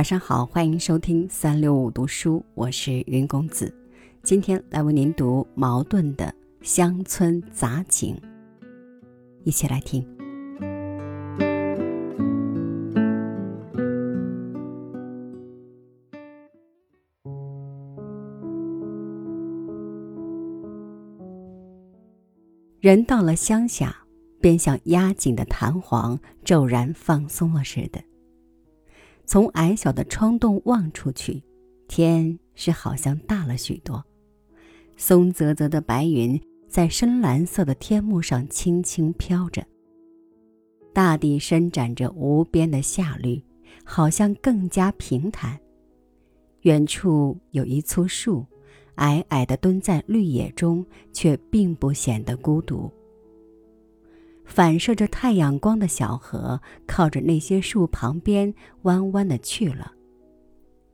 晚上好，欢迎收听三六五读书，我是云公子。今天来为您读茅盾的《乡村杂景》，一起来听。人到了乡下，便像压紧的弹簧骤然放松了似的。从矮小的窗洞望出去，天是好像大了许多。松泽泽的白云在深蓝色的天幕上轻轻飘着。大地伸展着无边的夏绿，好像更加平坦。远处有一簇树，矮矮的蹲在绿野中，却并不显得孤独。反射着太阳光的小河，靠着那些树旁边弯弯的去了。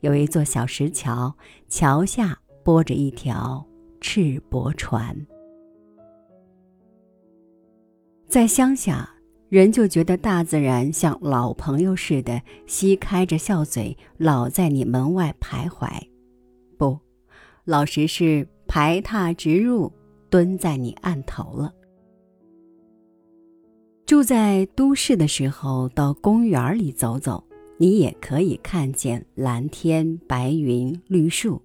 有一座小石桥，桥下泊着一条赤膊船。在乡下，人就觉得大自然像老朋友似的，嘻开着笑嘴，老在你门外徘徊。不，老实是排闼直入，蹲在你案头了。住在都市的时候，到公园里走走，你也可以看见蓝天、白云、绿树，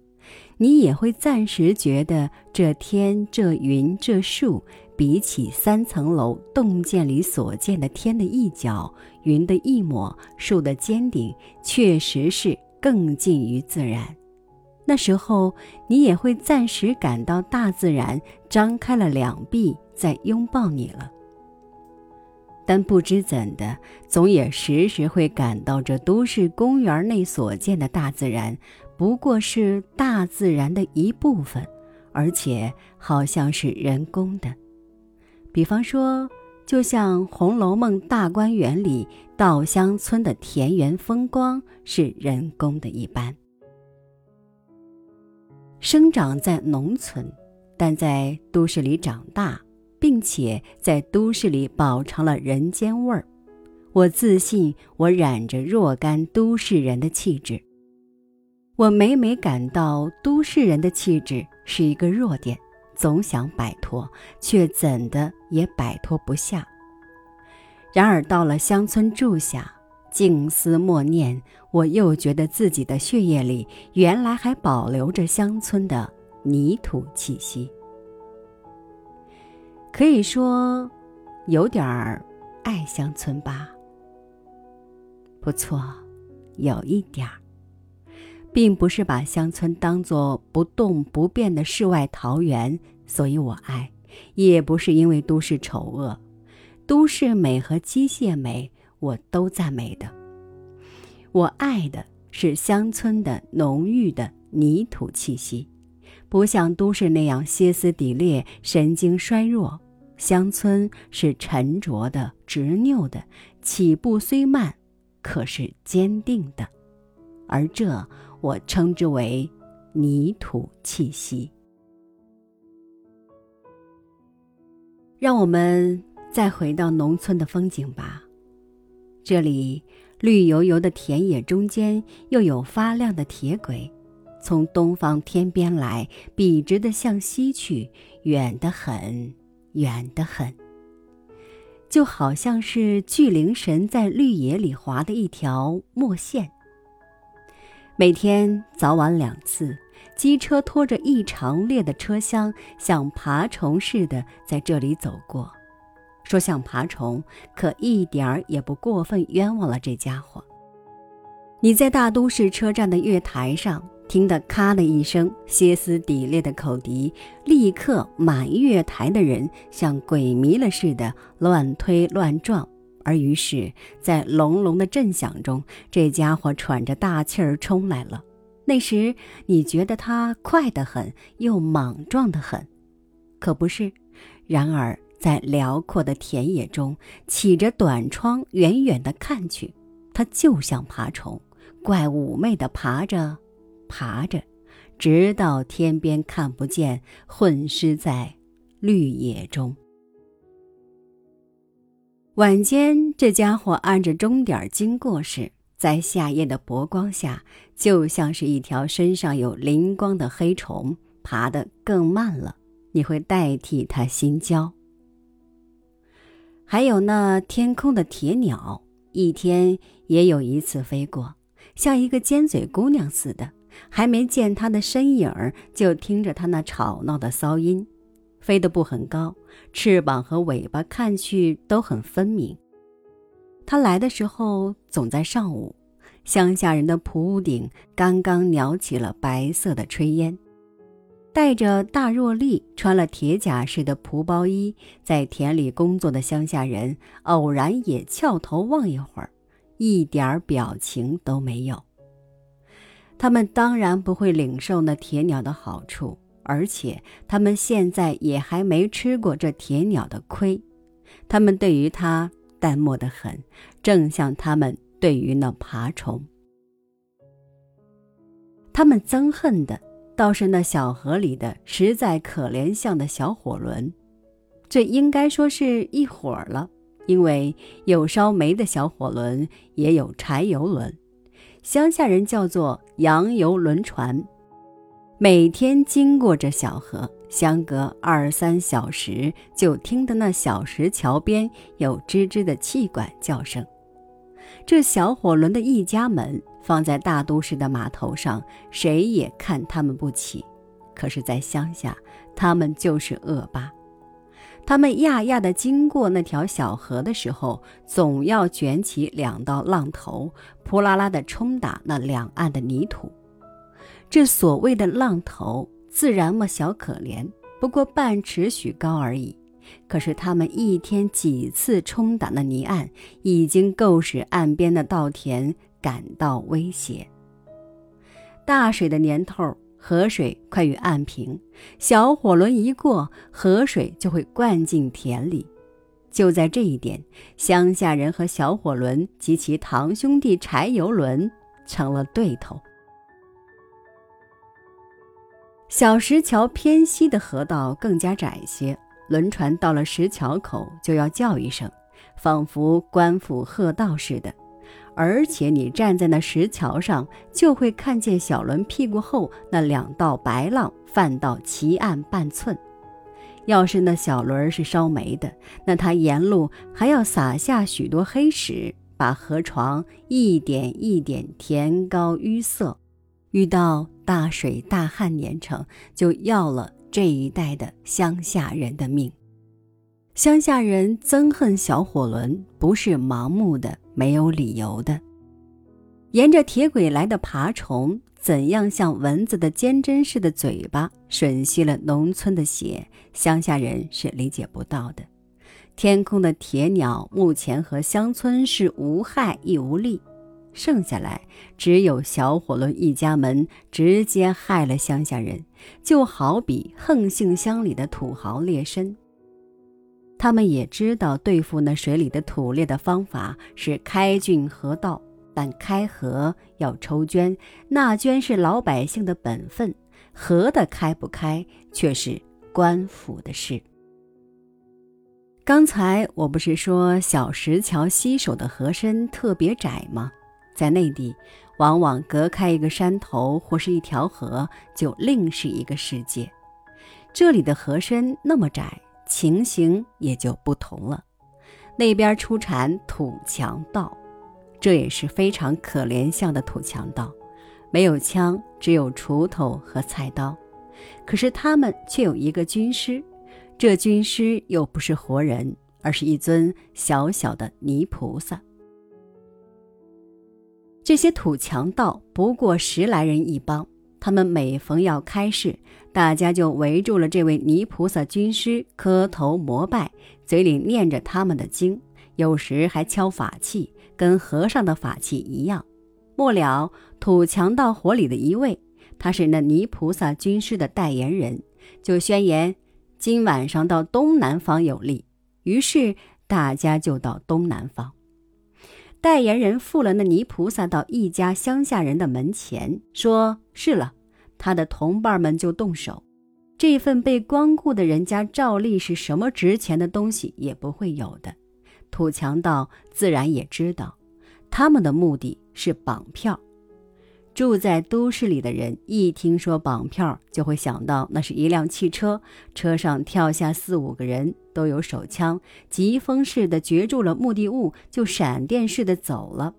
你也会暂时觉得这天、这云、这树，比起三层楼洞见里所见的天的一角、云的一抹、树的尖顶，确实是更近于自然。那时候，你也会暂时感到大自然张开了两臂，在拥抱你了。但不知怎的，总也时时会感到这都市公园内所见的大自然，不过是大自然的一部分，而且好像是人工的。比方说，就像《红楼梦》大观园里稻香村的田园风光是人工的一般。生长在农村，但在都市里长大。并且在都市里饱尝了人间味儿，我自信我染着若干都市人的气质。我每每感到都市人的气质是一个弱点，总想摆脱，却怎的也摆脱不下。然而到了乡村住下，静思默念，我又觉得自己的血液里原来还保留着乡村的泥土气息。可以说，有点儿爱乡村吧。不错，有一点儿，并不是把乡村当作不动不变的世外桃源，所以我爱；也不是因为都市丑恶，都市美和机械美我都赞美的。我爱的是乡村的浓郁的泥土气息。不像都市那样歇斯底里、神经衰弱，乡村是沉着的、执拗的，起步虽慢，可是坚定的，而这我称之为泥土气息。让我们再回到农村的风景吧，这里绿油油的田野中间，又有发亮的铁轨。从东方天边来，笔直的向西去，远得很，远得很。就好像是巨灵神在绿野里划的一条墨线。每天早晚两次，机车拖着一长列的车厢，像爬虫似的在这里走过。说像爬虫，可一点儿也不过分冤枉了这家伙。你在大都市车站的月台上。听得咔的一声，歇斯底里的口笛，立刻满月台的人像鬼迷了似的乱推乱撞，而于是，在隆隆的震响中，这家伙喘着大气儿冲来了。那时你觉得他快得很，又莽撞得很，可不是？然而在辽阔的田野中，起着短窗，远远的看去，他就像爬虫，怪妩媚的爬着。爬着，直到天边看不见，混失在绿野中。晚间，这家伙按着钟点经过时，在夏夜的薄光下，就像是一条身上有灵光的黑虫，爬得更慢了。你会代替它心焦。还有那天空的铁鸟，一天也有一次飞过，像一个尖嘴姑娘似的，还没见它的身影儿，就听着它那吵闹的骚音。飞得不很高，翅膀和尾巴看去都很分明。它来的时候总在上午，乡下人的蒲屋顶刚刚袅起了白色的炊烟。带着大若笠、穿了铁甲似的蒲包衣，在田里工作的乡下人偶然也翘头望一会儿，一点表情都没有。他们当然不会领受那铁鸟的好处，而且他们现在也还没吃过这铁鸟的亏。他们对于它淡漠的很，正像他们对于那爬虫。他们憎恨的。倒是那小河里的实在可怜像的小火轮，这应该说是一伙儿了，因为有烧煤的小火轮，也有柴油轮，乡下人叫做洋油轮船。每天经过这小河，相隔二三小时，就听得那小石桥边有吱吱的气管叫声。这小火轮的一家门。放在大都市的码头上，谁也看他们不起；可是，在乡下，他们就是恶霸。他们压压地经过那条小河的时候，总要卷起两道浪头，扑啦啦地冲打那两岸的泥土。这所谓的浪头，自然么小可怜，不过半尺许高而已。可是他们一天几次冲打那泥岸，已经够使岸边的稻田。感到威胁。大水的年头，河水快与岸平，小火轮一过，河水就会灌进田里。就在这一点，乡下人和小火轮及其堂兄弟柴油轮成了对头。小石桥偏西的河道更加窄些，轮船到了石桥口就要叫一声，仿佛官府喝道似的。而且你站在那石桥上，就会看见小轮屁股后那两道白浪泛到齐岸半寸。要是那小轮是烧煤的，那它沿路还要撒下许多黑石，把河床一点一点填高淤塞。遇到大水大旱年成，就要了这一带的乡下人的命。乡下人憎恨小火轮，不是盲目的。没有理由的，沿着铁轨来的爬虫，怎样像蚊子的尖针似的嘴巴吮吸了农村的血？乡下人是理解不到的。天空的铁鸟目前和乡村是无害亦无利，剩下来只有小火轮一家门直接害了乡下人，就好比横姓乡里的土豪劣绅。他们也知道对付那水里的土猎的方法是开浚河道，但开河要抽捐，纳捐是老百姓的本分，河的开不开却是官府的事。刚才我不是说小石桥西首的河身特别窄吗？在内地，往往隔开一个山头或是一条河，就另是一个世界。这里的河身那么窄。情形也就不同了。那边出产土强盗，这也是非常可怜相的土强盗，没有枪，只有锄头和菜刀。可是他们却有一个军师，这军师又不是活人，而是一尊小小的泥菩萨。这些土强盗不过十来人一帮。他们每逢要开市，大家就围住了这位泥菩萨军师，磕头膜拜，嘴里念着他们的经，有时还敲法器，跟和尚的法器一样。末了，土强盗伙里的一位，他是那泥菩萨军师的代言人，就宣言今晚上到东南方有利。于是大家就到东南方。代言人付了那泥菩萨到一家乡下人的门前，说是了，他的同伴们就动手。这份被光顾的人家，照例是什么值钱的东西也不会有的。土强盗自然也知道，他们的目的是绑票。住在都市里的人一听说绑票，就会想到那是一辆汽车，车上跳下四五个人，都有手枪，疾风似的攫住了目的物，就闪电似的走了。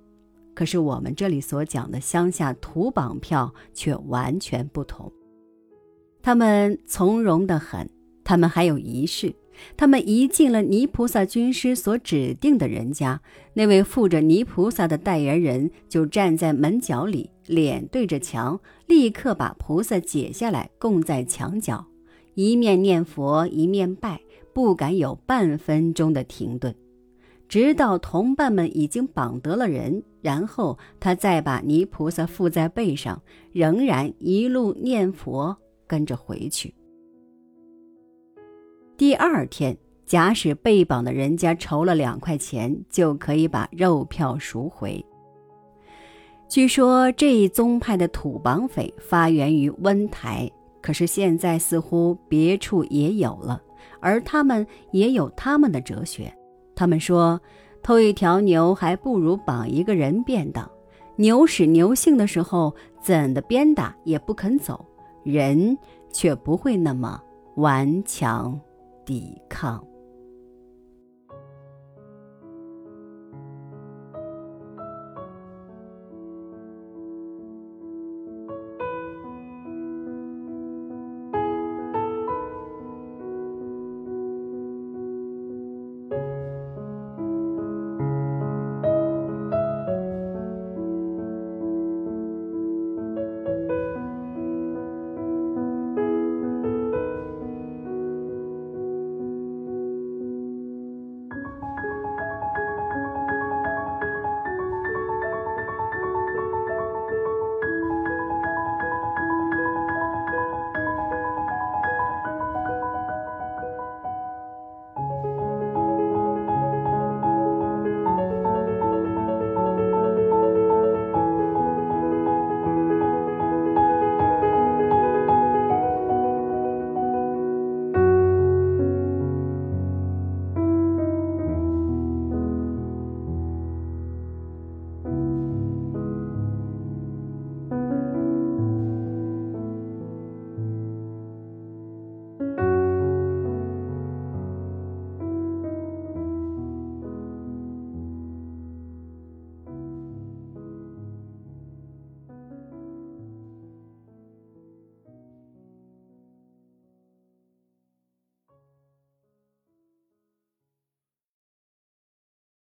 可是我们这里所讲的乡下土绑票却完全不同，他们从容的很，他们还有仪式。他们一进了泥菩萨军师所指定的人家，那位负着泥菩萨的代言人就站在门角里，脸对着墙，立刻把菩萨解下来供在墙角，一面念佛一面拜，不敢有半分钟的停顿，直到同伴们已经绑得了人，然后他再把泥菩萨附在背上，仍然一路念佛跟着回去。第二天，假使被绑的人家筹了两块钱，就可以把肉票赎回。据说这一宗派的土绑匪发源于温台，可是现在似乎别处也有了，而他们也有他们的哲学。他们说，偷一条牛还不如绑一个人便当。牛使牛性的时候，怎的鞭打也不肯走，人却不会那么顽强。抵抗。